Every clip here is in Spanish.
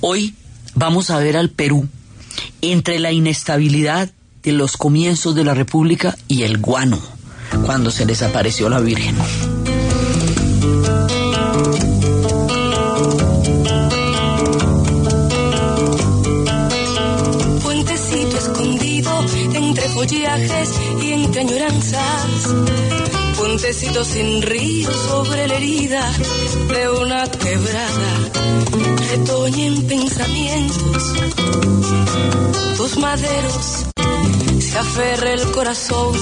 Hoy vamos a ver al Perú entre la inestabilidad de los comienzos de la República y el guano, cuando se les apareció la Virgen. Puentecito escondido entre follajes y entre añoranzas. Puentecito sin río sobre la herida de una quebrada. Retoñen pensamientos, tus maderos, se aferra el corazón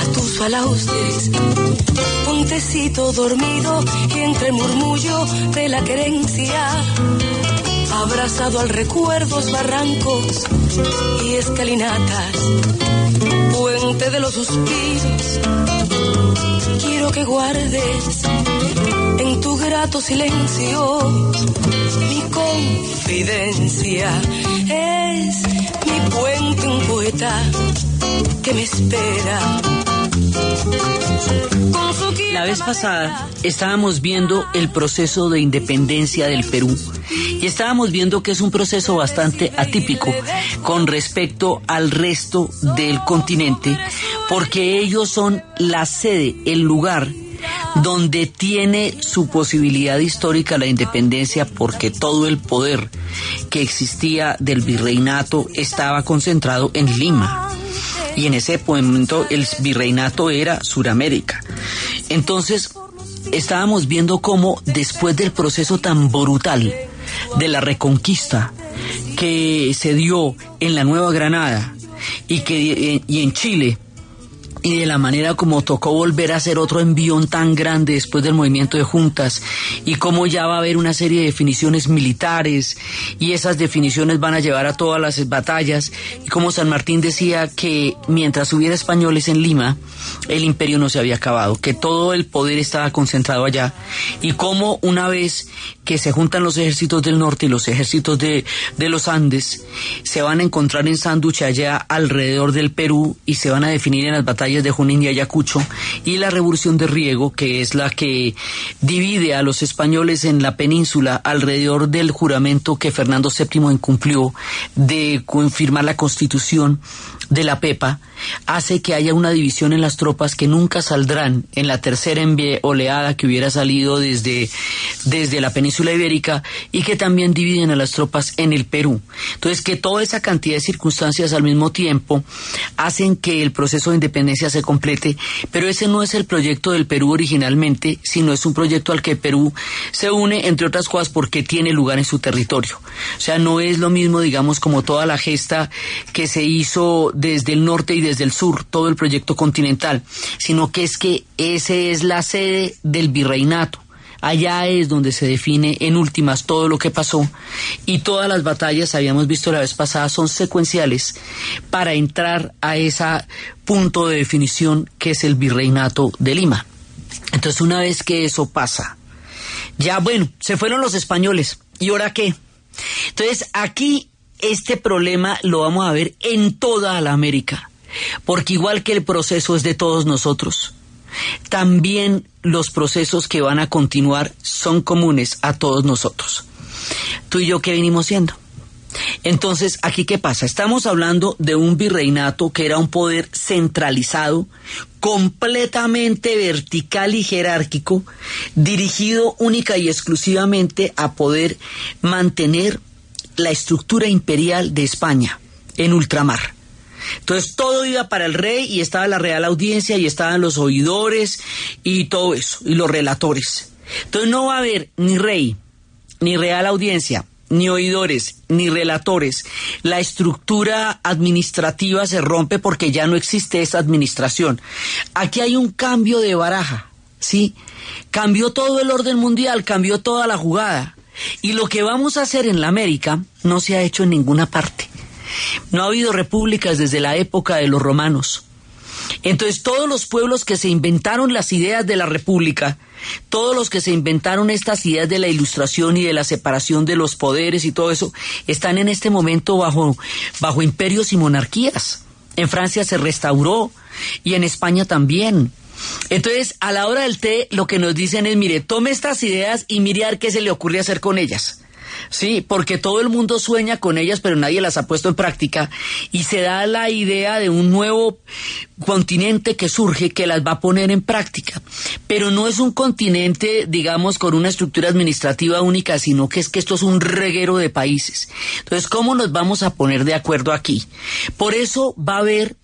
a tus balaustres. Puentecito dormido y entre el murmullo de la querencia abrazado al recuerdos, barrancos y escalinatas, de los suspiros. Quiero que guardes en tu grato silencio mi confidencia. Es mi puente un poeta que me espera. La vez pasada estábamos viendo el proceso de independencia del Perú y estábamos viendo que es un proceso bastante atípico con respecto al resto del continente porque ellos son la sede, el lugar donde tiene su posibilidad histórica la independencia porque todo el poder que existía del virreinato estaba concentrado en Lima y en ese momento el virreinato era Suramérica. Entonces, estábamos viendo cómo después del proceso tan brutal de la reconquista que se dio en la Nueva Granada y que y en Chile y de la manera como tocó volver a hacer otro envión tan grande después del movimiento de juntas y cómo ya va a haber una serie de definiciones militares y esas definiciones van a llevar a todas las batallas y como San Martín decía que mientras hubiera españoles en Lima el imperio no se había acabado, que todo el poder estaba concentrado allá y cómo una vez que se juntan los ejércitos del norte y los ejércitos de, de los Andes se van a encontrar en Sanduche allá alrededor del Perú y se van a definir en las batallas de Junín y Ayacucho y la revolución de Riego, que es la que divide a los españoles en la península alrededor del juramento que Fernando VII incumplió de confirmar la constitución de la Pepa, hace que haya una división en las tropas que nunca saldrán en la tercera oleada que hubiera salido desde, desde la península ibérica y que también dividen a las tropas en el Perú. Entonces, que toda esa cantidad de circunstancias al mismo tiempo hacen que el proceso de independencia se complete, pero ese no es el proyecto del Perú originalmente, sino es un proyecto al que Perú se une, entre otras cosas, porque tiene lugar en su territorio. O sea, no es lo mismo, digamos, como toda la gesta que se hizo desde el norte y desde el sur, todo el proyecto continental, sino que es que ese es la sede del virreinato. Allá es donde se define en últimas todo lo que pasó y todas las batallas, habíamos visto la vez pasada, son secuenciales para entrar a ese punto de definición que es el virreinato de Lima. Entonces una vez que eso pasa, ya bueno, se fueron los españoles. ¿Y ahora qué? Entonces aquí este problema lo vamos a ver en toda la América, porque igual que el proceso es de todos nosotros, también los procesos que van a continuar son comunes a todos nosotros. Tú y yo, ¿qué venimos siendo? Entonces, ¿aquí qué pasa? Estamos hablando de un virreinato que era un poder centralizado, completamente vertical y jerárquico, dirigido única y exclusivamente a poder mantener la estructura imperial de España en ultramar. Entonces todo iba para el rey y estaba la real audiencia y estaban los oidores y todo eso, y los relatores. Entonces no va a haber ni rey, ni real audiencia, ni oidores, ni relatores. La estructura administrativa se rompe porque ya no existe esa administración. Aquí hay un cambio de baraja, ¿sí? Cambió todo el orden mundial, cambió toda la jugada. Y lo que vamos a hacer en la América no se ha hecho en ninguna parte. No ha habido repúblicas desde la época de los romanos. Entonces todos los pueblos que se inventaron las ideas de la república, todos los que se inventaron estas ideas de la ilustración y de la separación de los poderes y todo eso, están en este momento bajo, bajo imperios y monarquías. En Francia se restauró y en España también. Entonces, a la hora del té, lo que nos dicen es, mire, tome estas ideas y mire a qué se le ocurre hacer con ellas. Sí, porque todo el mundo sueña con ellas, pero nadie las ha puesto en práctica y se da la idea de un nuevo continente que surge que las va a poner en práctica. Pero no es un continente, digamos, con una estructura administrativa única, sino que es que esto es un reguero de países. Entonces, ¿cómo nos vamos a poner de acuerdo aquí? Por eso va a haber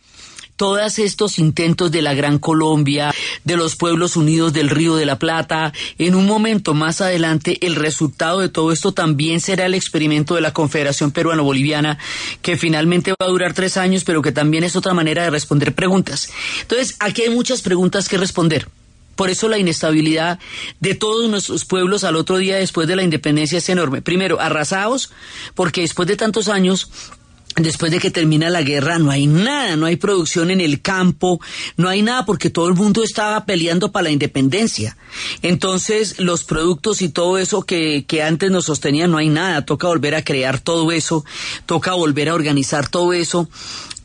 todos estos intentos de la Gran Colombia, de los pueblos unidos del Río de la Plata, en un momento más adelante el resultado de todo esto también será el experimento de la Confederación Peruano-Boliviana, que finalmente va a durar tres años, pero que también es otra manera de responder preguntas. Entonces, aquí hay muchas preguntas que responder. Por eso la inestabilidad de todos nuestros pueblos al otro día después de la independencia es enorme. Primero, arrasados, porque después de tantos años después de que termina la guerra no hay nada, no hay producción en el campo, no hay nada porque todo el mundo estaba peleando para la independencia. Entonces los productos y todo eso que, que antes nos sostenían no hay nada, toca volver a crear todo eso, toca volver a organizar todo eso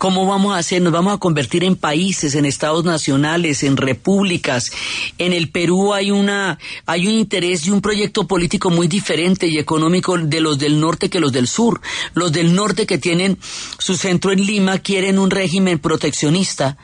¿Cómo vamos a hacer? Nos vamos a convertir en países, en estados nacionales, en repúblicas. En el Perú hay una, hay un interés y un proyecto político muy diferente y económico de los del norte que los del sur. Los del norte que tienen su centro en Lima quieren un régimen proteccionista,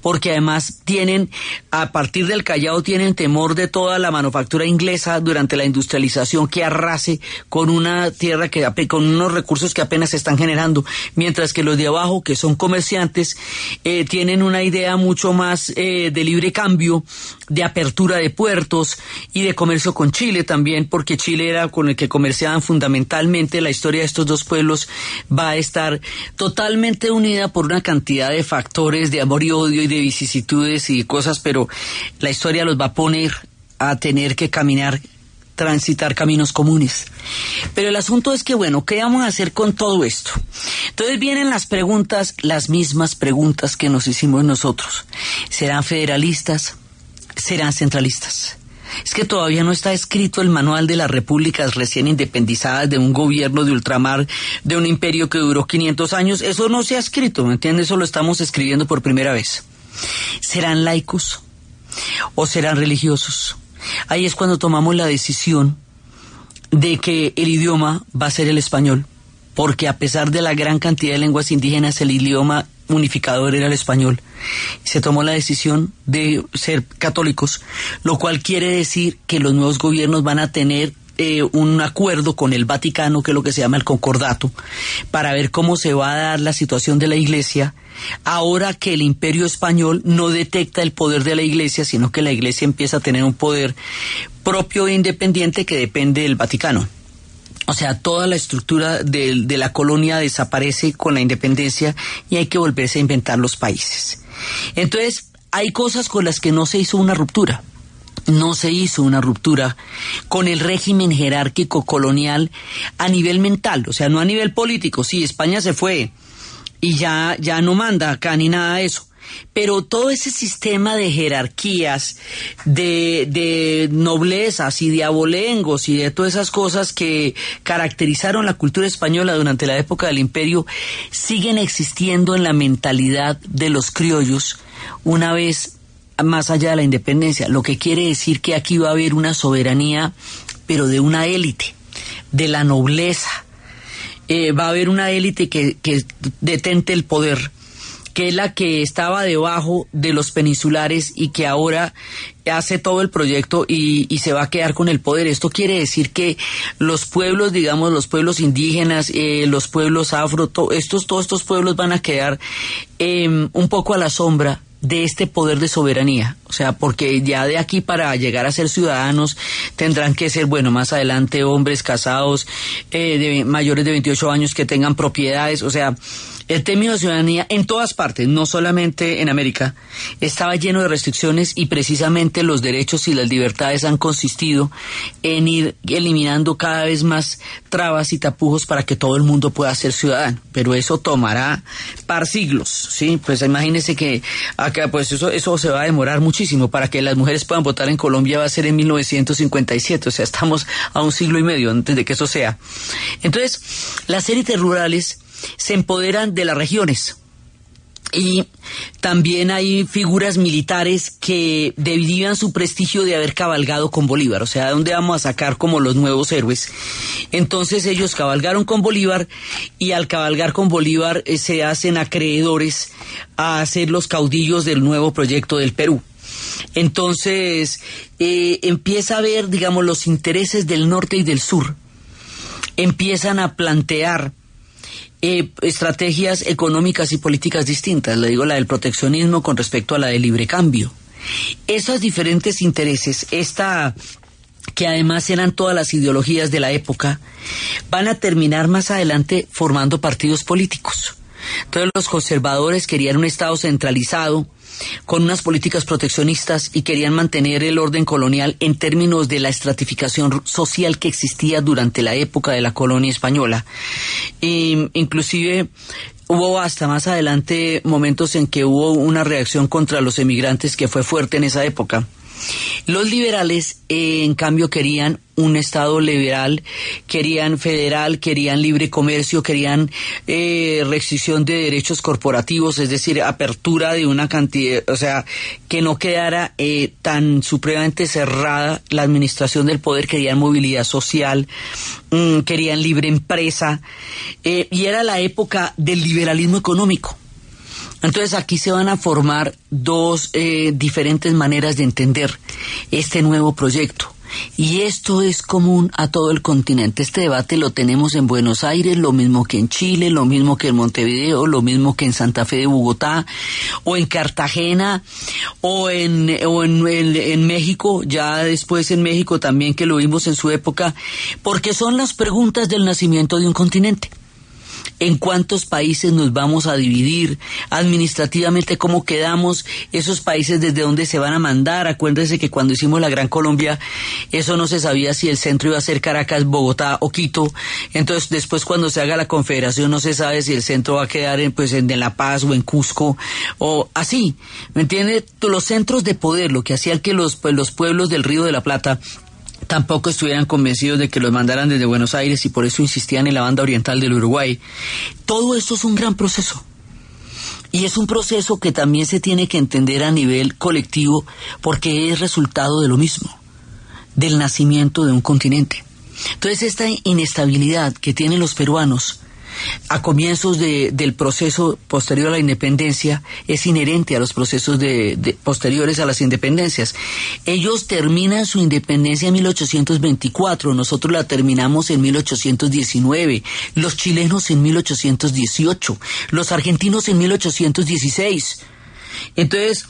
porque además tienen, a partir del Callao tienen temor de toda la manufactura inglesa durante la industrialización que arrase con una tierra que, con unos recursos que apenas se están generando, mientras que los de abajo, que son comerciantes eh, tienen una idea mucho más eh, de libre cambio, de apertura de puertos y de comercio con Chile también, porque Chile era con el que comerciaban fundamentalmente. La historia de estos dos pueblos va a estar totalmente unida por una cantidad de factores de amor y odio y de vicisitudes y cosas, pero la historia los va a poner a tener que caminar transitar caminos comunes. Pero el asunto es que, bueno, ¿qué vamos a hacer con todo esto? Entonces vienen las preguntas, las mismas preguntas que nos hicimos nosotros. ¿Serán federalistas? ¿Serán centralistas? Es que todavía no está escrito el manual de las repúblicas recién independizadas de un gobierno de ultramar, de un imperio que duró 500 años. Eso no se ha escrito, ¿me entiendes? Eso lo estamos escribiendo por primera vez. ¿Serán laicos o serán religiosos? Ahí es cuando tomamos la decisión de que el idioma va a ser el español, porque a pesar de la gran cantidad de lenguas indígenas, el idioma unificador era el español. Se tomó la decisión de ser católicos, lo cual quiere decir que los nuevos gobiernos van a tener eh, un acuerdo con el Vaticano, que es lo que se llama el concordato, para ver cómo se va a dar la situación de la Iglesia ahora que el imperio español no detecta el poder de la Iglesia, sino que la Iglesia empieza a tener un poder propio e independiente que depende del Vaticano. O sea, toda la estructura de, la colonia desaparece con la independencia y hay que volverse a inventar los países. Entonces, hay cosas con las que no se hizo una ruptura no se hizo una ruptura con el régimen jerárquico colonial a nivel mental, o sea, no a nivel político. Sí, España se fue y ya, ya no manda acá ni nada de eso. Pero todo ese sistema de jerarquías, de, de noblezas y de abolengos y de todas esas cosas que caracterizaron la cultura española durante la época del imperio, siguen existiendo en la mentalidad de los criollos una vez más allá de la independencia, lo que quiere decir que aquí va a haber una soberanía, pero de una élite, de la nobleza. Eh, va a haber una élite que, que detente el poder, que es la que estaba debajo de los peninsulares y que ahora hace todo el proyecto y, y, se va a quedar con el poder. Esto quiere decir que los pueblos, digamos, los pueblos indígenas, eh, los pueblos afro, estos, todos estos pueblos van a quedar eh, un poco a la sombra de este poder de soberanía. O sea, porque ya de aquí para llegar a ser ciudadanos tendrán que ser, bueno, más adelante hombres casados, eh, de mayores de 28 años que tengan propiedades. O sea, El término de ciudadanía en todas partes, no solamente en América, estaba lleno de restricciones y precisamente los derechos y las libertades han consistido en ir eliminando cada vez más trabas y tapujos para que todo el mundo pueda ser ciudadano. Pero eso tomará par siglos, ¿sí? Pues imagínense que acá, pues eso, eso se va a demorar muchísimo. Para que las mujeres puedan votar en Colombia va a ser en 1957, o sea, estamos a un siglo y medio antes de que eso sea. Entonces, las élites rurales se empoderan de las regiones. Y también hay figuras militares que dividían su prestigio de haber cabalgado con Bolívar, o sea, ¿de dónde vamos a sacar como los nuevos héroes? Entonces ellos cabalgaron con Bolívar y al cabalgar con Bolívar eh, se hacen acreedores a ser los caudillos del nuevo proyecto del Perú. Entonces eh, empieza a ver, digamos, los intereses del norte y del sur, empiezan a plantear eh, estrategias económicas y políticas distintas. Le digo la del proteccionismo con respecto a la del libre cambio. Esos diferentes intereses, esta que además eran todas las ideologías de la época, van a terminar más adelante formando partidos políticos. Entonces los conservadores querían un Estado centralizado, con unas políticas proteccionistas y querían mantener el orden colonial en términos de la estratificación social que existía durante la época de la colonia española. Inclusive hubo hasta más adelante momentos en que hubo una reacción contra los emigrantes que fue fuerte en esa época. Los liberales, eh, en cambio, querían un Estado liberal, querían federal, querían libre comercio, querían eh, restricción de derechos corporativos, es decir, apertura de una cantidad, o sea, que no quedara eh, tan supremamente cerrada la administración del poder, querían movilidad social, mm, querían libre empresa, y era la época del liberalismo económico. Entonces aquí se van a formar dos eh, diferentes maneras de entender este nuevo proyecto. Y esto es común a todo el continente. Este debate lo tenemos en Buenos Aires, lo mismo que en Chile, lo mismo que en Montevideo, lo mismo que en Santa Fe de Bogotá, o en Cartagena, o en, o en, en México, ya después en México también que lo vimos en su época, porque son las preguntas del nacimiento de un continente en cuántos países nos vamos a dividir, administrativamente cómo quedamos, esos países desde dónde se van a mandar. Acuérdense que cuando hicimos la Gran Colombia, eso no se sabía si el centro iba a ser Caracas, Bogotá o Quito. Entonces, después cuando se haga la confederación, no se sabe si el centro va a quedar en, pues, en La Paz o en Cusco o así. ¿Me entiende? Los centros de poder, lo que hacía que los, pues, los pueblos del Río de la Plata tampoco estuvieran convencidos de que los mandaran desde Buenos Aires y por eso insistían en la banda oriental del Uruguay. Todo esto es un gran proceso. Y es un proceso que también se tiene que entender a nivel colectivo porque es resultado de lo mismo, del nacimiento de un continente. Entonces esta inestabilidad que tienen los peruanos a comienzos del proceso posterior a la independencia es inherente a los procesos de, posteriores a las independencias. Ellos terminan su independencia en 1824, nosotros la terminamos en 1819, los chilenos en 1818, los argentinos en 1816. Entonces,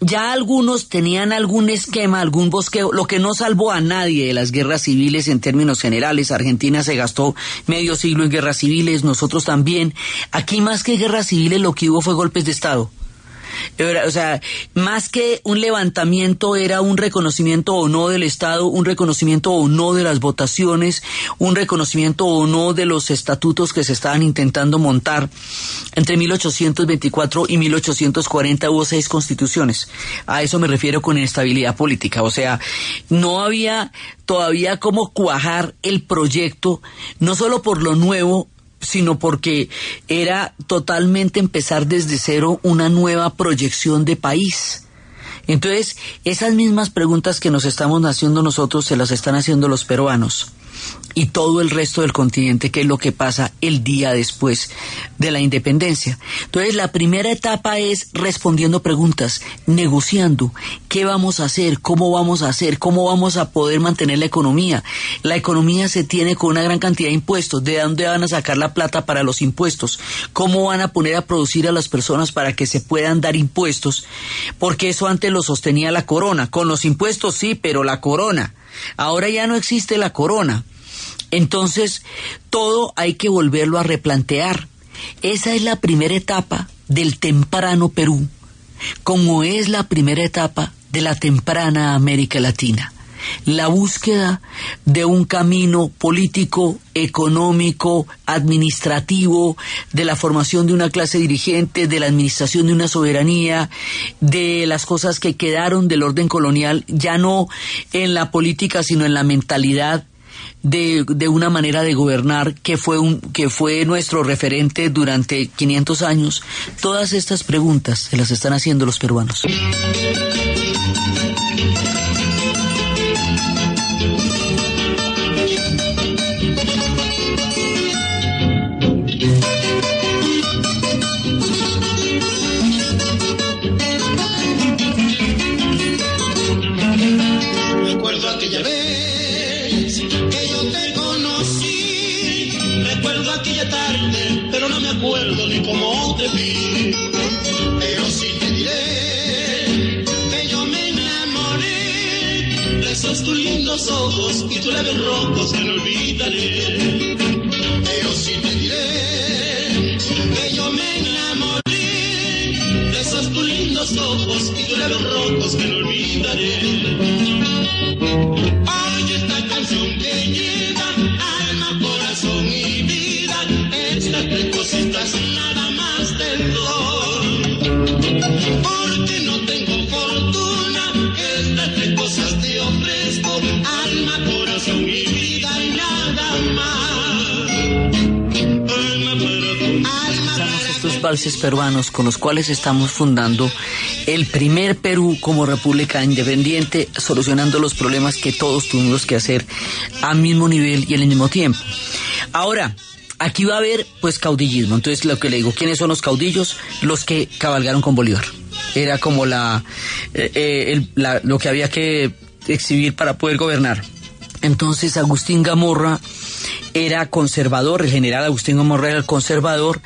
ya algunos tenían algún esquema, algún bosqueo, lo que no salvó a nadie de las guerras civiles en términos generales. Argentina se gastó medio siglo en guerras civiles, nosotros también. Aquí más que guerras civiles lo que hubo fue golpes de Estado o sea, más que un levantamiento era un reconocimiento o no del Estado, un reconocimiento o no de las votaciones, un reconocimiento o no de los estatutos que se estaban intentando montar. Entre 1824 y 1840 hubo seis constituciones. A eso me refiero con inestabilidad política. O sea, no había todavía cómo cuajar el proyecto, no solo por lo nuevo, sino porque era totalmente empezar desde cero una nueva proyección de país. Entonces, esas mismas preguntas que nos estamos haciendo nosotros se las están haciendo los peruanos y todo el resto del continente, que es lo que pasa el día después de la independencia. Entonces, la primera etapa es respondiendo preguntas, negociando qué vamos a hacer, cómo vamos a hacer, cómo vamos a poder mantener la economía. La economía se tiene con una gran cantidad de impuestos, de dónde van a sacar la plata para los impuestos, cómo van a poner a producir a las personas para que se puedan dar impuestos, porque eso antes lo sostenía la corona. Con los impuestos sí, pero la corona. Ahora ya no existe la corona. Entonces, todo hay que volverlo a replantear. esa es la primera etapa del temprano Perú, como es la primera etapa de la temprana América Latina la búsqueda de un camino político, económico, administrativo, de la formación de una clase dirigente, de la administración de una soberanía, de las cosas que quedaron del orden colonial, ya no en la política, sino en la mentalidad de, de, una manera de gobernar que fue, un, que fue nuestro referente durante 500 años. Todas estas preguntas se las están haciendo los peruanos. Peruanos con los cuales estamos fundando el primer Perú como república independiente, solucionando los problemas que todos tuvimos que hacer al mismo nivel y al mismo tiempo. Ahora, aquí va a haber pues caudillismo. Entonces lo que le digo, ¿quiénes son los caudillos? Los que cabalgaron con Bolívar. Era como la, eh, eh, la lo que había que exhibir para poder gobernar. Entonces Agustín Gamorra era conservador, el general Agustín Gamorra era el conservador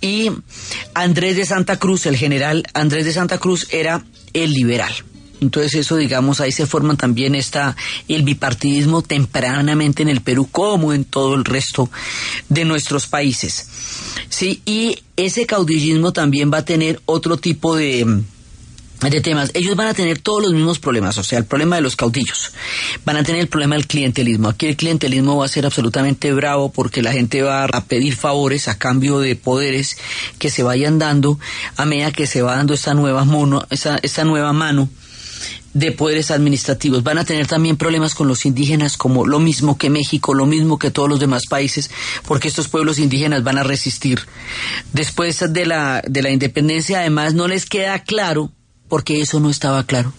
y Andrés de Santa Cruz, el general Andrés de Santa Cruz era el liberal. Entonces eso, digamos, ahí se forma también está el bipartidismo tempranamente en el Perú como en todo el resto de nuestros países. Sí, y ese caudillismo también va a tener otro tipo de de temas, ellos van a tener todos los mismos problemas, o sea, el problema de los caudillos, van a tener el problema del clientelismo. Aquí el clientelismo va a ser absolutamente bravo porque la gente va a pedir favores a cambio de poderes que se vayan dando a medida que se va dando esta nueva, mono, esta, esta nueva mano de poderes administrativos. Van a tener también problemas con los indígenas, como lo mismo que México, lo mismo que todos los demás países, porque estos pueblos indígenas van a resistir. Después de la, de la independencia, además, no les queda claro porque eso no estaba claro.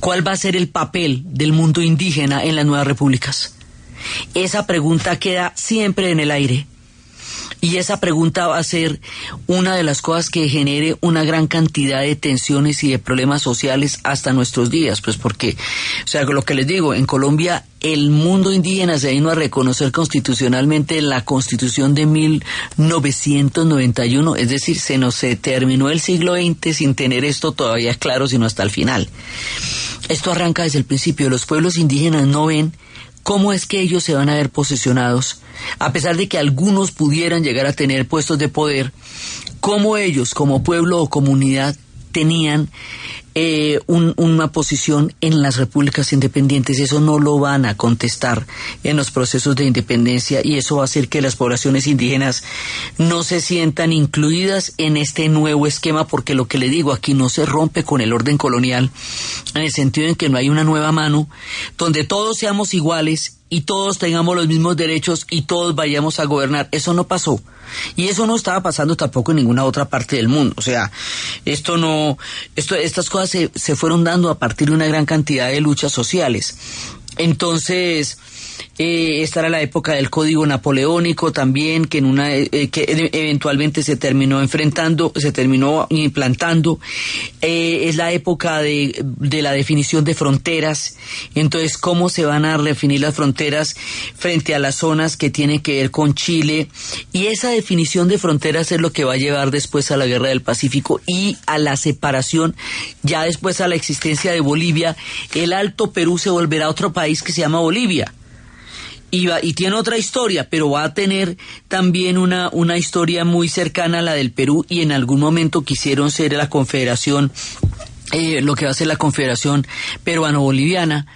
¿Cuál va a ser el papel del mundo indígena en las nuevas repúblicas? Esa pregunta queda siempre en el aire. Y esa pregunta va a ser una de las cosas que genere una gran cantidad de tensiones y de problemas sociales hasta nuestros días, pues porque, o sea, lo que les digo, en Colombia el mundo indígena se vino a reconocer constitucionalmente en la constitución de 1991, es decir, se nos terminó el siglo XX sin tener esto todavía claro, sino hasta el final. Esto arranca desde el principio, los pueblos indígenas no ven cómo es que ellos se van a ver posesionados, a pesar de que algunos pudieran llegar a tener puestos de poder, cómo ellos como pueblo o comunidad tenían eh, una posición en las repúblicas independientes. Eso no lo van a contestar en los procesos de independencia y eso va a hacer que las poblaciones indígenas no se sientan incluidas en este nuevo esquema porque lo que le digo aquí no se rompe con el orden colonial en el sentido en que no hay una nueva mano donde todos seamos iguales y todos tengamos los mismos derechos y todos vayamos a gobernar. Eso no pasó. Y eso no estaba pasando tampoco en ninguna otra parte del mundo. O sea, esto no, esto, estas cosas se, se fueron dando a partir de una gran cantidad de luchas sociales. Entonces, eh, esta era la época del Código Napoleónico también, que en una eh, que eventualmente se terminó enfrentando, se terminó implantando. Eh, es la época de, de, la definición de fronteras. Entonces, cómo se van a definir las fronteras frente a las zonas que tienen que ver con Chile. Y esa definición de fronteras es lo que va a llevar después a la Guerra del Pacífico y a la separación, ya después a la existencia de Bolivia. El Alto Perú se volverá otro país que se llama Bolivia y, y tiene otra historia, pero va a tener también una, una historia muy cercana a la del Perú y en algún momento quisieron ser la confederación eh, lo que va a ser la Confederación Peruano-Boliviana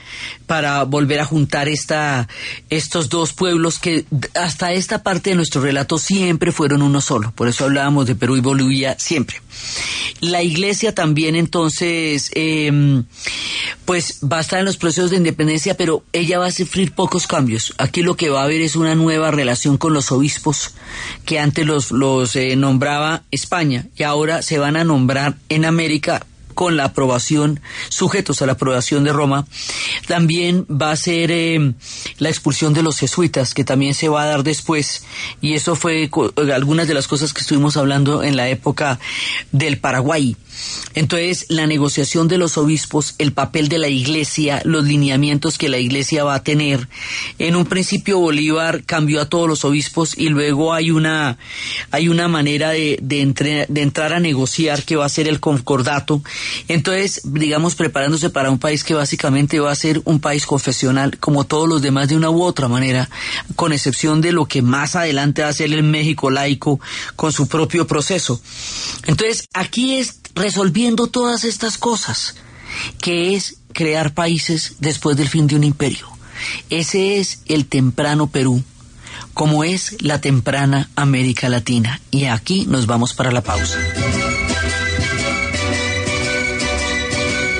para volver a juntar esta, estos dos pueblos que hasta esta parte de nuestro relato siempre fueron uno solo. Por eso hablábamos de Perú y Bolivia siempre. La iglesia también entonces, eh, pues va a estar en los procesos de independencia, pero ella va a sufrir pocos cambios. Aquí lo que va a haber es una nueva relación con los obispos que antes los, los eh, nombraba España y ahora se van a nombrar en América con la aprobación, sujetos a la aprobación de Roma, también va a ser eh, la expulsión de los jesuitas, que también se va a dar después, y eso fue algunas de las cosas que estuvimos hablando en la época del Paraguay. Entonces, la negociación de los obispos, el papel de la iglesia, los lineamientos que la iglesia va a tener. En un principio Bolívar cambió a todos los obispos y luego hay una, hay una manera de, de, de entrar a negociar que va a ser el concordato. Entonces, digamos, preparándose para un país que básicamente va a ser un país confesional, como todos los demás de una u otra manera, con excepción de lo que más adelante va a ser el México laico con su propio proceso. Entonces, aquí es resolviendo todas estas cosas, que es crear países después del fin de un imperio. Ese es el temprano Perú, como es la temprana América Latina. Y aquí nos vamos para la pausa.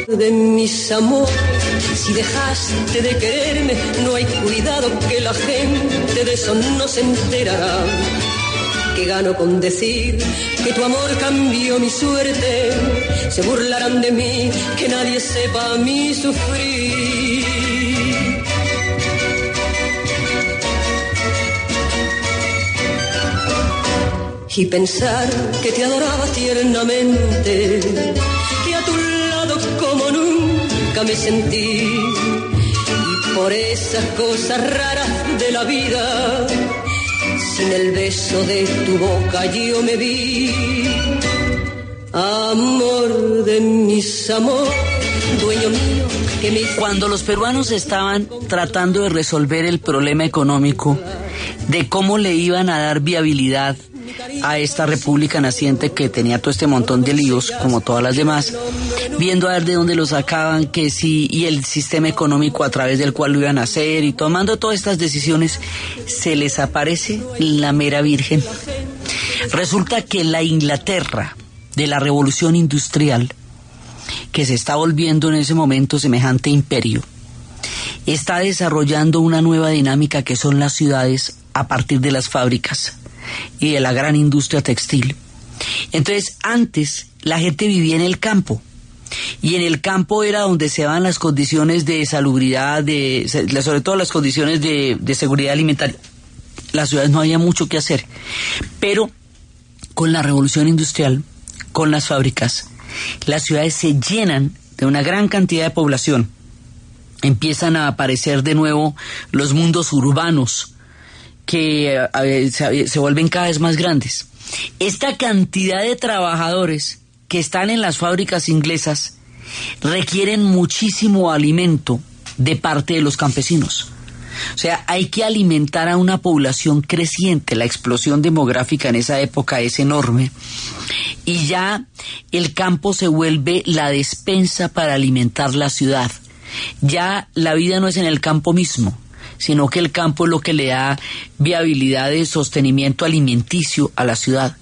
De mis amores, si dejaste de quererme, no hay cuidado que la gente de eso no se que gano con decir que tu amor cambió mi suerte. Se burlarán de mí, que nadie sepa mi sufrir. Y pensar que te adoraba tiernamente, que a tu lado como nunca me sentí. Y por esas cosas raras de la vida, sin el beso de tu boca yo me vi. Amor de mis amores, dueño mío. Cuando los peruanos estaban tratando de resolver el problema económico, de cómo le iban a dar viabilidad a esta república naciente que tenía todo este montón de líos, como todas las demás, viendo a ver de dónde lo sacaban, que sí, y el sistema económico a través del cual lo iban a hacer, y tomando todas estas decisiones, se les aparece la mera virgen. Resulta que la Inglaterra de la revolución industrial, que se está volviendo en ese momento semejante imperio, está desarrollando una nueva dinámica que son las ciudades a partir de las fábricas y de la gran industria textil. Entonces, antes la gente vivía en el campo. Y en el campo era donde se van las condiciones de salubridad, de, sobre todo las condiciones de, de seguridad alimentaria. Las ciudades no había mucho que hacer. Pero con la revolución industrial, con las fábricas, las ciudades se llenan de una gran cantidad de población. Empiezan a aparecer de nuevo los mundos urbanos, que se, vuelven cada vez más grandes. Esta cantidad de trabajadores que están en las fábricas inglesas requieren muchísimo alimento de parte de los campesinos. O sea, hay que alimentar a una población creciente. La explosión demográfica en esa época es enorme. Y ya el campo se vuelve la despensa para alimentar la ciudad. Ya la vida no es en el campo mismo, sino que el campo es lo que le da viabilidad de sostenimiento alimenticio a la ciudad.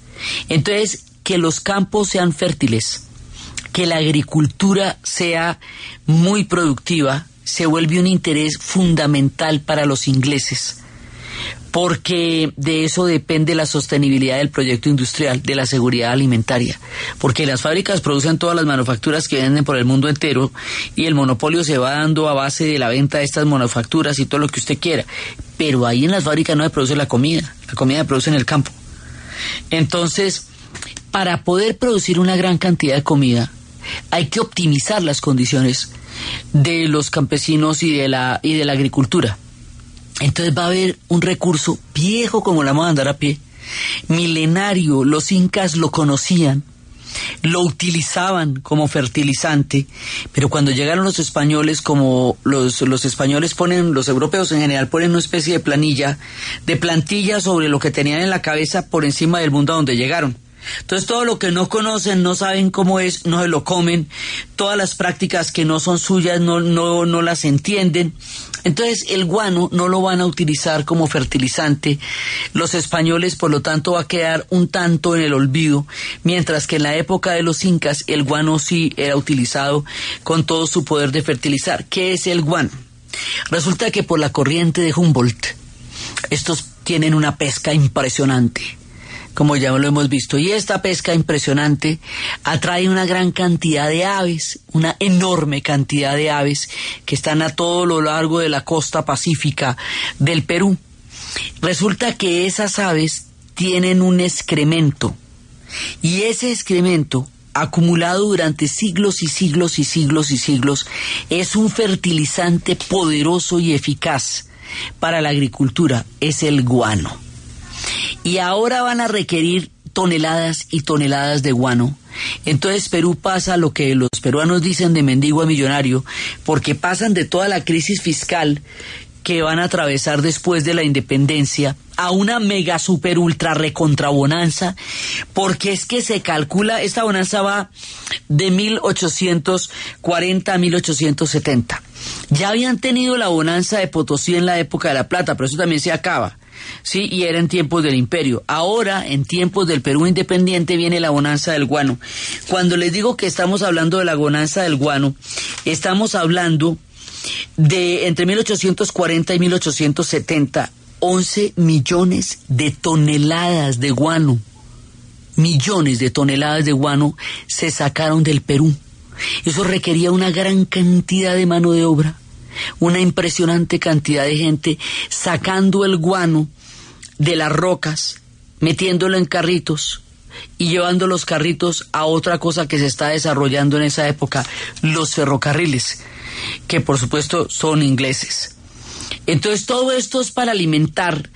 Entonces, que los campos sean fértiles, que la agricultura sea muy productiva, se vuelve un interés fundamental para los ingleses porque de eso depende la sostenibilidad del proyecto industrial, de la seguridad alimentaria, porque las fábricas producen todas las manufacturas que venden por el mundo entero y el monopolio se va dando a base de la venta de estas manufacturas y todo lo que usted quiera, pero ahí en las fábricas no se produce la comida, la comida se produce en el campo. Entonces, para poder producir una gran cantidad de comida, hay que optimizar las condiciones de los campesinos y de la, y de la agricultura. Entonces va a haber un recurso viejo como la vamos a andar a pie, milenario, los incas lo conocían, lo utilizaban como fertilizante, pero cuando llegaron los españoles, como los, los españoles ponen, los europeos en general ponen una especie de planilla, de plantilla sobre lo que tenían en la cabeza por encima del mundo a donde llegaron. Entonces todo lo que no conocen, no saben cómo es, no se lo comen, todas las prácticas que no son suyas no, no, no las entienden. Entonces el guano no lo van a utilizar como fertilizante. Los españoles, por lo tanto, va a quedar un tanto en el olvido, mientras que en la época de los incas el guano sí era utilizado con todo su poder de fertilizar. ¿Qué es el guano? Resulta que por la corriente de Humboldt, estos tienen una pesca impresionante como ya lo hemos visto. Y esta pesca impresionante atrae una gran cantidad de aves, una enorme cantidad de aves que están a todo lo largo de la costa pacífica del Perú. Resulta que esas aves tienen un excremento y ese excremento acumulado durante siglos y siglos y siglos y siglos es un fertilizante poderoso y eficaz para la agricultura, es el guano y ahora van a requerir toneladas y toneladas de guano. Entonces Perú pasa lo que los peruanos dicen de mendigo a millonario, porque pasan de toda la crisis fiscal que van a atravesar después de la independencia a una mega super ultra recontrabonanza, porque es que se calcula, esta bonanza va de 1840 a 1870. Ya habían tenido la bonanza de Potosí en la época de la plata, pero eso también se acaba. Sí, y era en tiempos del imperio. Ahora, en tiempos del Perú independiente, viene la bonanza del guano. Cuando les digo que estamos hablando de la bonanza del guano, estamos hablando de entre 1840 y 1870, 11 millones de toneladas de guano. Millones de toneladas de guano se sacaron del Perú. Eso requería una gran cantidad de mano de obra una impresionante cantidad de gente sacando el guano de las rocas, metiéndolo en carritos y llevando los carritos a otra cosa que se está desarrollando en esa época, los ferrocarriles, que por supuesto son ingleses. Entonces todo esto es para alimentar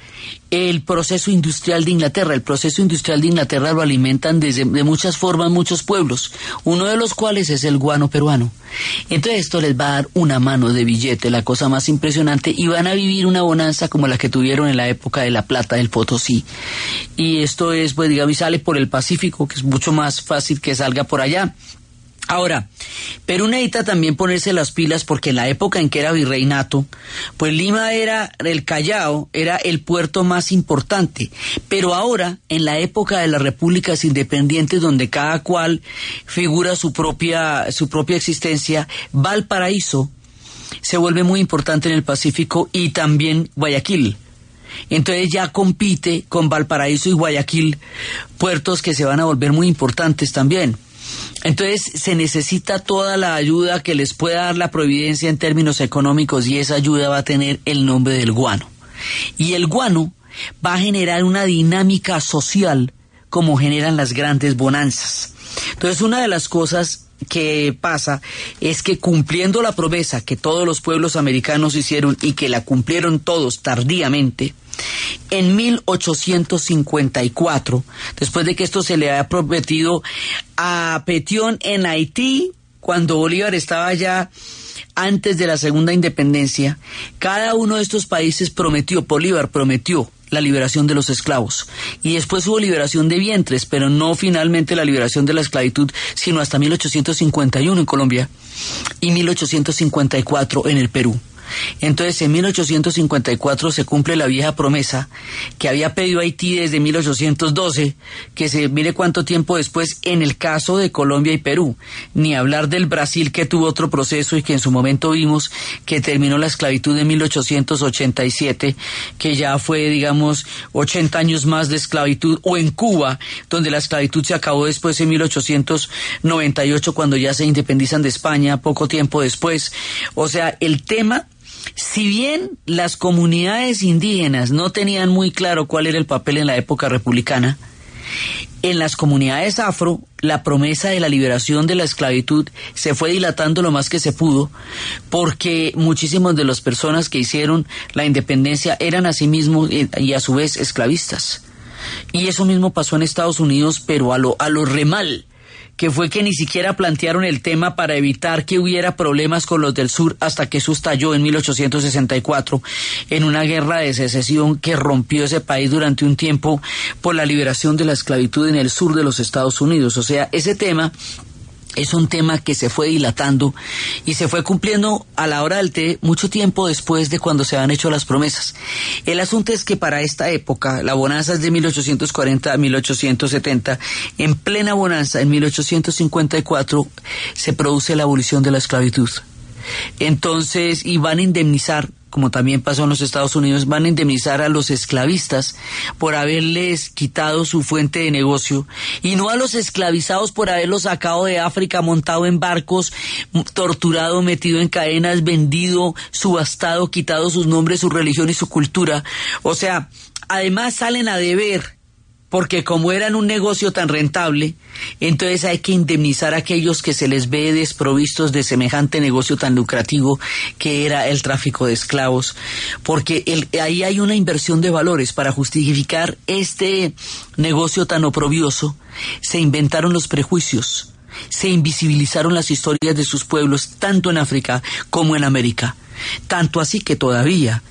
el proceso industrial de Inglaterra. El proceso industrial de Inglaterra lo alimentan desde, de muchas formas muchos pueblos, uno de los cuales es el guano peruano. Entonces esto les va a dar una mano de billete, la cosa más impresionante, y van a vivir una bonanza como la que tuvieron en la época de la plata del Potosí. Y esto es, pues digamos, sale por el Pacífico, que es mucho más fácil que salga por allá. Ahora, Perú necesita también ponerse las pilas porque en la época en que era virreinato, pues Lima era el Callao, era el puerto más importante. Pero ahora, en la época de las repúblicas independientes, donde cada cual figura su propia, su propia existencia, Valparaíso se vuelve muy importante en el Pacífico y también Guayaquil. Entonces ya compite con Valparaíso y Guayaquil, puertos que se van a volver muy importantes también. Entonces se necesita toda la ayuda que les pueda dar la providencia en términos económicos y esa ayuda va a tener el nombre del guano. Y el guano va a generar una dinámica social como generan las grandes bonanzas. Entonces una de las cosas que pasa es que cumpliendo la promesa que todos los pueblos americanos hicieron y que la cumplieron todos tardíamente, en 1854, después de que esto se le había prometido a Petión en Haití, cuando Bolívar estaba ya antes de la segunda independencia, cada uno de estos países prometió, Bolívar prometió la liberación de los esclavos. Y después hubo liberación de vientres, pero no finalmente la liberación de la esclavitud, sino hasta 1851 en Colombia y 1854 en el Perú. Entonces, en 1854 se cumple la vieja promesa que había pedido Haití desde 1812, que se mire cuánto tiempo después en el caso de Colombia y Perú, ni hablar del Brasil que tuvo otro proceso y que en su momento vimos que terminó la esclavitud en 1887, que ya fue, digamos, 80 años más de esclavitud, o en Cuba, donde la esclavitud se acabó después en 1898, cuando ya se independizan de España, poco tiempo después. O sea, el tema si bien las comunidades indígenas no tenían muy claro cuál era el papel en la época republicana, en las comunidades afro, la promesa de la liberación de la esclavitud se fue dilatando lo más que se pudo, porque muchísimas de las personas que hicieron la independencia eran asimismo y a su vez esclavistas. Y eso mismo pasó en Estados Unidos, pero a lo, a lo remal que fue que ni siquiera plantearon el tema para evitar que hubiera problemas con los del sur hasta que eso estalló en 1864 en una guerra de secesión que rompió ese país durante un tiempo por la liberación de la esclavitud en el sur de los Estados Unidos. O sea, ese tema es un tema que se fue dilatando y se fue cumpliendo a la hora del mucho tiempo después de cuando se han hecho las promesas. El asunto es que para esta época, la bonanza es de 1840 a 1870, en plena bonanza, en 1854, se produce la abolición de la esclavitud. Entonces, y van a indemnizar como también pasó en los Estados Unidos, van a indemnizar a los esclavistas por haberles quitado su fuente de negocio y no a los esclavizados por haberlos sacado de África, montado en barcos, torturado, metido en cadenas, vendido, subastado, quitado sus nombres, su religión y su cultura. O sea, además salen a deber porque como eran un negocio tan rentable, entonces hay que indemnizar a aquellos que se les ve desprovistos de semejante negocio tan lucrativo que era el tráfico de esclavos, porque ahí hay una inversión de valores para justificar este negocio tan oprobioso, se inventaron los prejuicios, se invisibilizaron las historias de sus pueblos tanto en África como en América. Tanto así que todavía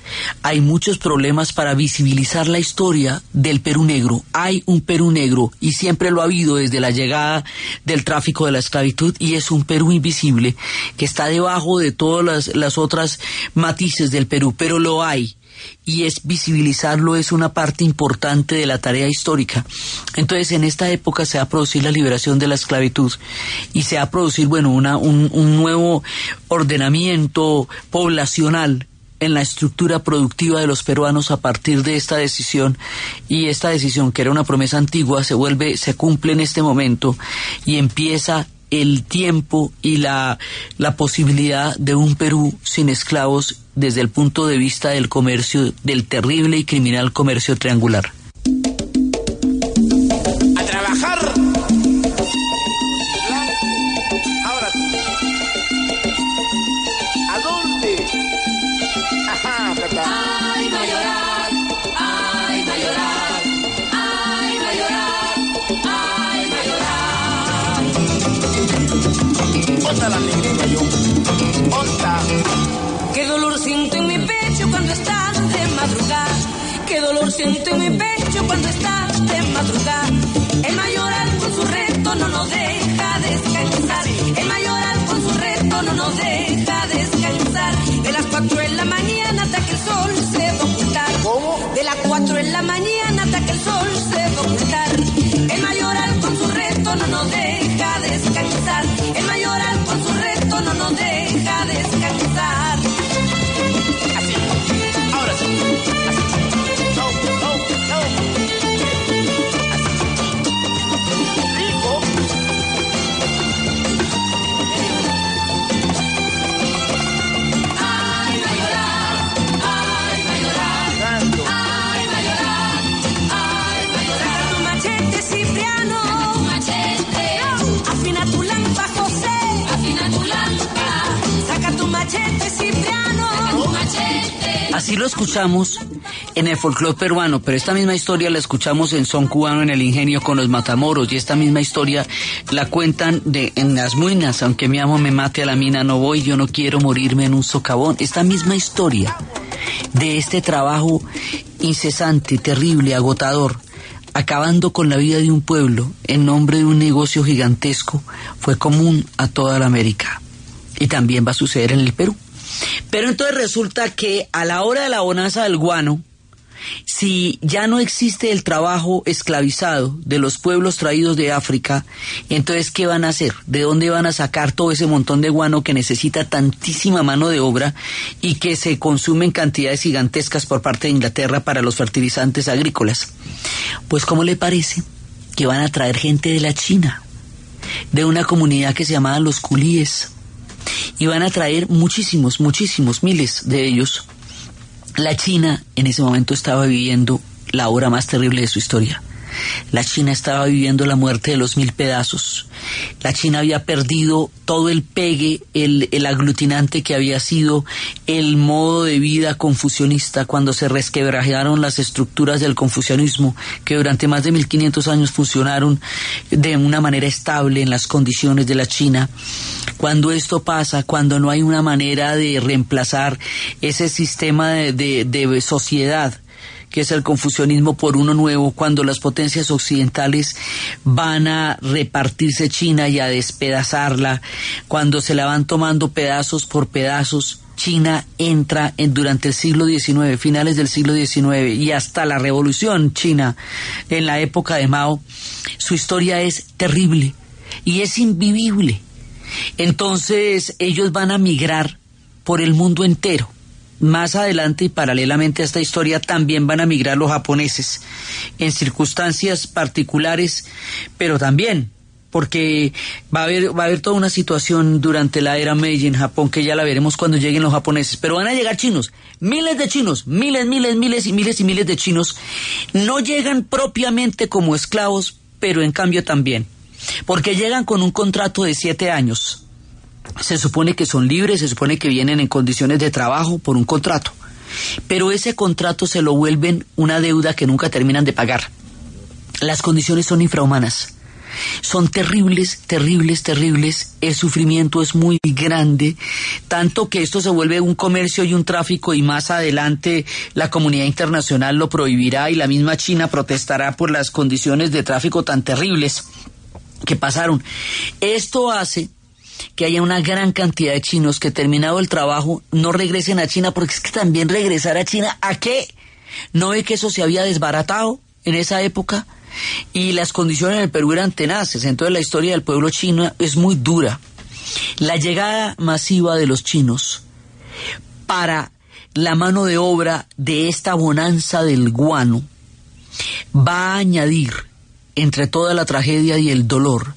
hay muchos problemas para visibilizar la historia del Perú negro. Hay un Perú negro y siempre lo ha habido desde la llegada del tráfico de la esclavitud y es un Perú invisible que está debajo de todas las, otras matices del Perú, pero lo hay y es visibilizarlo es una parte importante de la tarea histórica. Entonces, en esta época se va a producir la liberación de la esclavitud y se va a producir, bueno, una, un, un nuevo ordenamiento poblacional en la estructura productiva de los peruanos a partir de esta decisión y esta decisión que era una promesa antigua se vuelve se cumple en este momento y empieza el tiempo y la, la posibilidad de un Perú sin esclavos desde el punto de vista del comercio, del terrible y criminal comercio triangular. Lo escuchamos en el folclore peruano, pero esta misma historia la escuchamos en son cubano en el ingenio con los matamoros y esta misma historia la cuentan de en las muinas, aunque mi amo me mate a la mina no voy, yo no quiero morirme en un socavón. Esta misma historia de este trabajo incesante, terrible, agotador, acabando con la vida de un pueblo en nombre de un negocio gigantesco, fue común a toda la América. Y también va a suceder en el Perú. Pero entonces resulta que a la hora de la bonanza del guano, si ya no existe el trabajo esclavizado de los pueblos traídos de África, entonces ¿qué van a hacer? ¿De dónde van a sacar todo ese montón de guano que necesita tantísima mano de obra y que se consume en cantidades gigantescas por parte de Inglaterra para los fertilizantes agrícolas? Pues ¿cómo le parece que van a traer gente de la China, de una comunidad que se llamaba los culíes? Y van a traer muchísimos, muchísimos, miles de ellos. La China en ese momento estaba viviendo la hora más terrible de su historia. La China estaba viviendo la muerte de los mil pedazos. La China había perdido todo el pegue, el, aglutinante que había sido el modo de vida confucionista cuando se resquebrajaron las estructuras del confucianismo que durante más de 1500 años funcionaron de una manera estable en las condiciones de la China. Cuando esto pasa, cuando no hay una manera de reemplazar ese sistema de sociedad que es el confucianismo por uno nuevo, cuando las potencias occidentales van a repartirse China y a despedazarla, cuando se la van tomando pedazos por pedazos, China entra en, durante el siglo XIX, finales del siglo XIX y hasta la revolución china en la época de Mao, su historia es terrible y es invivible. Entonces ellos van a migrar por el mundo entero. Más adelante y paralelamente a esta historia también van a migrar los japoneses en circunstancias particulares, pero también porque va a haber va a haber toda una situación durante la era Meiji en Japón que ya la veremos cuando lleguen los japoneses, pero van a llegar chinos, miles de chinos, miles, miles, miles y miles y miles de chinos. No llegan propiamente como esclavos, pero en cambio también, porque llegan con un contrato de siete años se supone que son libres, se supone que vienen en condiciones de trabajo por un contrato, pero ese contrato se lo vuelven una deuda que nunca terminan de pagar. Las condiciones son infrahumanas. Son terribles, terribles, terribles. El sufrimiento es muy grande, tanto que esto se vuelve un comercio y un tráfico y más adelante la comunidad internacional lo prohibirá y la misma China protestará por las condiciones de tráfico tan terribles que pasaron. Esto hace que haya una gran cantidad de chinos que terminado el trabajo no regresen a China, porque es que también regresar a China, ¿a qué? ¿No ve que eso se había desbaratado en esa época? Y las condiciones en el Perú eran tenaces, entonces la historia del pueblo chino es muy dura. La llegada masiva de los chinos para la mano de obra de esta bonanza del guano va a añadir, entre toda la tragedia y el dolor,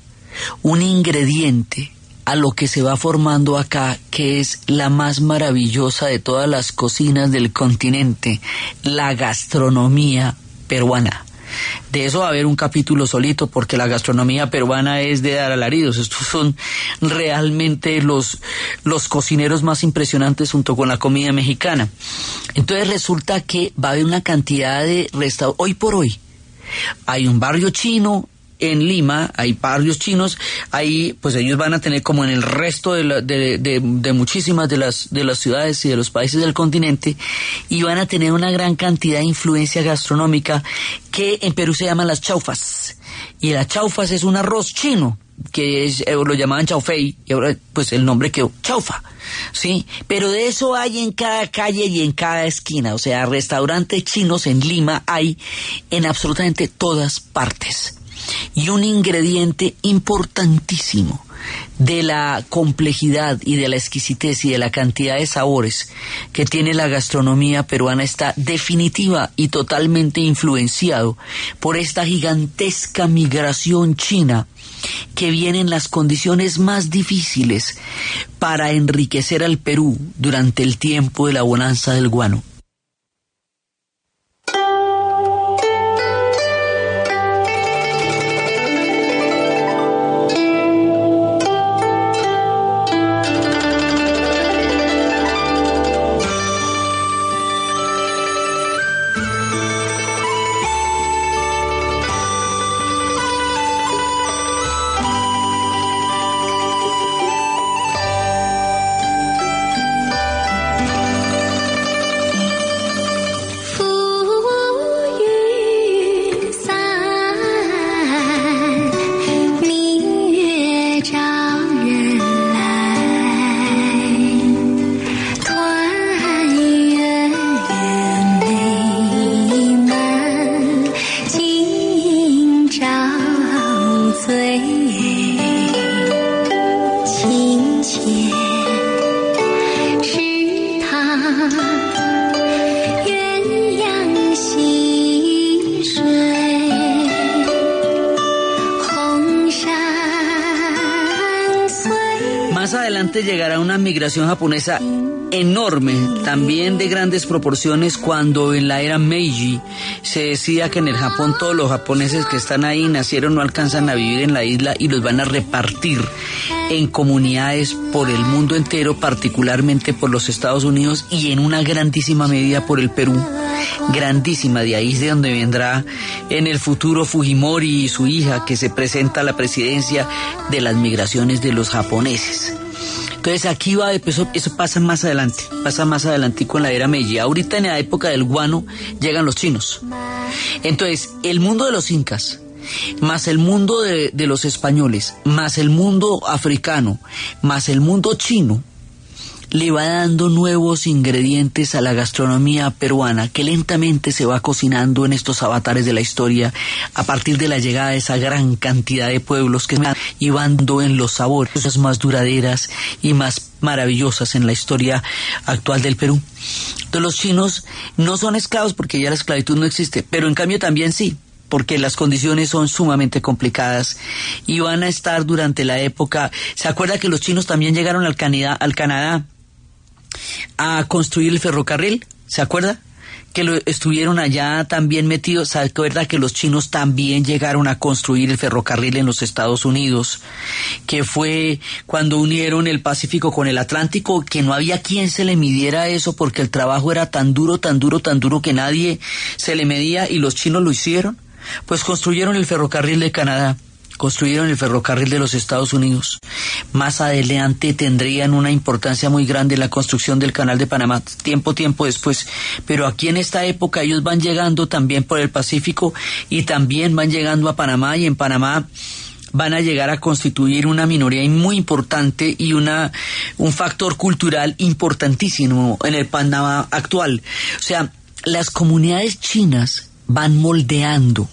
un ingrediente a lo que se va formando acá, que es la más maravillosa de todas las cocinas del continente, la gastronomía peruana. De eso va a haber un capítulo solito porque la gastronomía peruana es de dar alaridos. Estos son realmente los, los cocineros más impresionantes junto con la comida mexicana. Entonces resulta que va a haber una cantidad de restaurantes. Hoy por hoy hay un barrio chino en Lima hay barrios chinos, ahí pues ellos van a tener como en el resto de, de, de, de, muchísimas de las, de las ciudades y de los países del continente y van a tener una gran cantidad de influencia gastronómica que en Perú se llaman las chaufas. Y las chaufas es un arroz chino que es, eh, lo llamaban chaufei y ahora pues el nombre quedó chaufa. Sí, pero de eso hay en cada calle y en cada esquina, o sea, restaurantes chinos en Lima hay en absolutamente todas partes y un ingrediente importantísimo de la complejidad y de la exquisitez y de la cantidad de sabores que tiene la gastronomía peruana está definitiva y totalmente influenciado por esta gigantesca migración china que viene en las condiciones más difíciles para enriquecer al Perú durante el tiempo de la bonanza del guano. Japonesa enorme, también de grandes proporciones, cuando en la era Meiji se decía que en el Japón todos los japoneses que están ahí nacieron no alcanzan a vivir en la isla y los van a repartir en comunidades por el mundo entero, particularmente por los Estados Unidos y en una grandísima medida por el Perú. Grandísima, de ahí es de donde vendrá en el futuro Fujimori y su hija que se presenta a la presidencia de las migraciones de los japoneses. Entonces aquí va, eso, eso pasa más adelante, pasa más adelante con la era Meiji. Ahorita en la época del guano llegan los chinos. Entonces, el mundo de los incas, más el mundo de, de los españoles, más el mundo africano, más el mundo chino, le va dando nuevos ingredientes a la gastronomía peruana que lentamente se va cocinando en estos avatares de la historia a partir de la llegada de esa gran cantidad de pueblos que van llevando en los sabores más duraderas y más maravillosas en la historia actual del Perú. Entonces los chinos no son esclavos porque ya la esclavitud no existe, pero en cambio también sí, porque las condiciones son sumamente complicadas y van a estar durante la época. ¿Se acuerda que los chinos también llegaron al, Canadá, al Canadá a construir el ferrocarril? ¿Se acuerda? que estuvieron allá también metidos. ¿Se acuerda que los chinos también llegaron a construir el ferrocarril en los Estados Unidos? Que fue cuando unieron el Pacífico con el Atlántico, que no había quien se le midiera eso porque el trabajo era tan duro, tan duro, tan duro que nadie se le medía y los chinos lo hicieron. Pues construyeron el ferrocarril de Canadá construyeron el ferrocarril de los Estados Unidos. Más adelante tendrían una importancia muy grande la construcción del canal de Panamá, tiempo, tiempo después. Pero aquí en esta época ellos van llegando también por el Pacífico y también van llegando a Panamá y en Panamá van a llegar a constituir una minoría muy importante y una un factor cultural importantísimo en el Panamá actual. O sea, las comunidades chinas van moldeando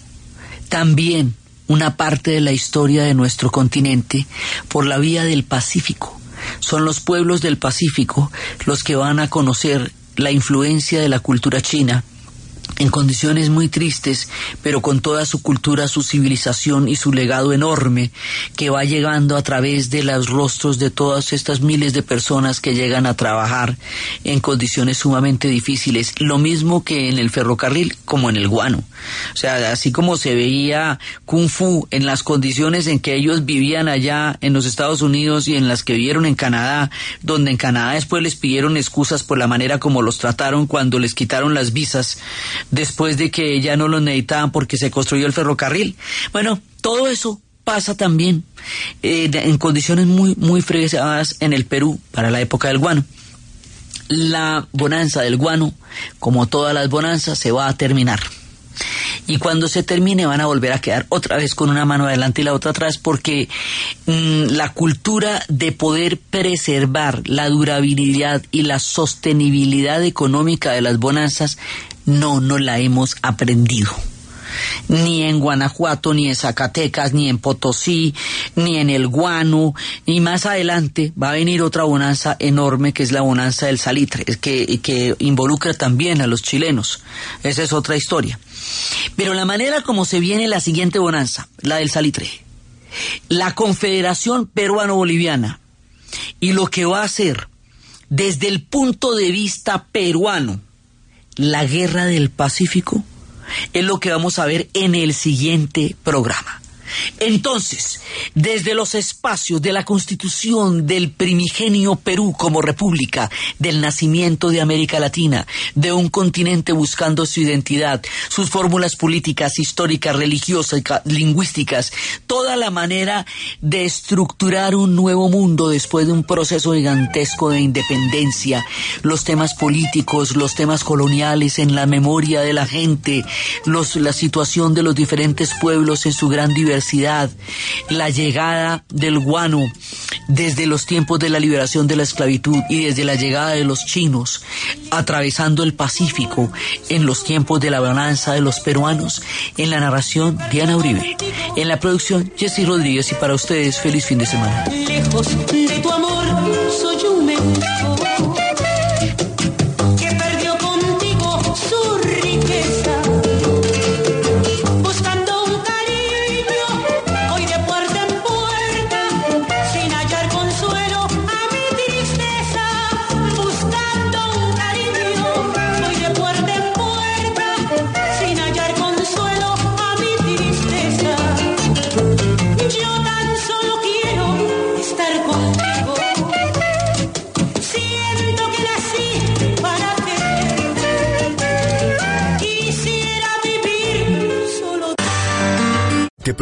también una parte de la historia de nuestro continente por la vía del Pacífico. Son los pueblos del Pacífico los que van a conocer la influencia de la cultura china en condiciones muy tristes, pero con toda su cultura, su civilización y su legado enorme que va llegando a través de los rostros de todas estas miles de personas que llegan a trabajar en condiciones sumamente difíciles, lo mismo que en el ferrocarril como en el guano. O sea, así como se veía Kung Fu en las condiciones en que ellos vivían allá en los Estados Unidos y en las que vivieron en Canadá, donde en Canadá después les pidieron excusas por la manera como los trataron cuando les quitaron las visas después de que ya no lo necesitaban porque se construyó el ferrocarril. Bueno, todo eso pasa también eh, en condiciones muy, muy fregadas en el Perú para la época del guano. La bonanza del guano, como todas las bonanzas, se va a terminar. Y cuando se termine van a volver a quedar otra vez con una mano adelante y la otra atrás porque mmm, la cultura de poder preservar la durabilidad y la sostenibilidad económica de las bonanzas no, no la hemos aprendido. Ni en Guanajuato, ni en Zacatecas, ni en Potosí, ni en el Guano, y más adelante va a venir otra bonanza enorme que es la bonanza del salitre, que, que involucra también a los chilenos. Esa es otra historia. Pero la manera como se viene la siguiente bonanza, la del salitre, la Confederación Peruano-Boliviana, y lo que va a hacer desde el punto de vista peruano, la guerra del Pacífico es lo que vamos a ver en el siguiente programa. Entonces, desde los espacios de la constitución del primigenio Perú como república, del nacimiento de América Latina, de un continente buscando su identidad, sus fórmulas políticas, históricas, religiosas, lingüísticas, toda la manera de estructurar un nuevo mundo después de un proceso gigantesco de independencia, los temas políticos, los temas coloniales en la memoria de la gente, la situación de los diferentes pueblos en su gran diversidad, la llegada del guano desde los tiempos de la liberación de la esclavitud y desde la llegada de los chinos, atravesando el Pacífico en los tiempos de la bonanza de los peruanos, en la narración Diana Uribe, en la producción Jessy Rodríguez y para ustedes feliz fin de semana.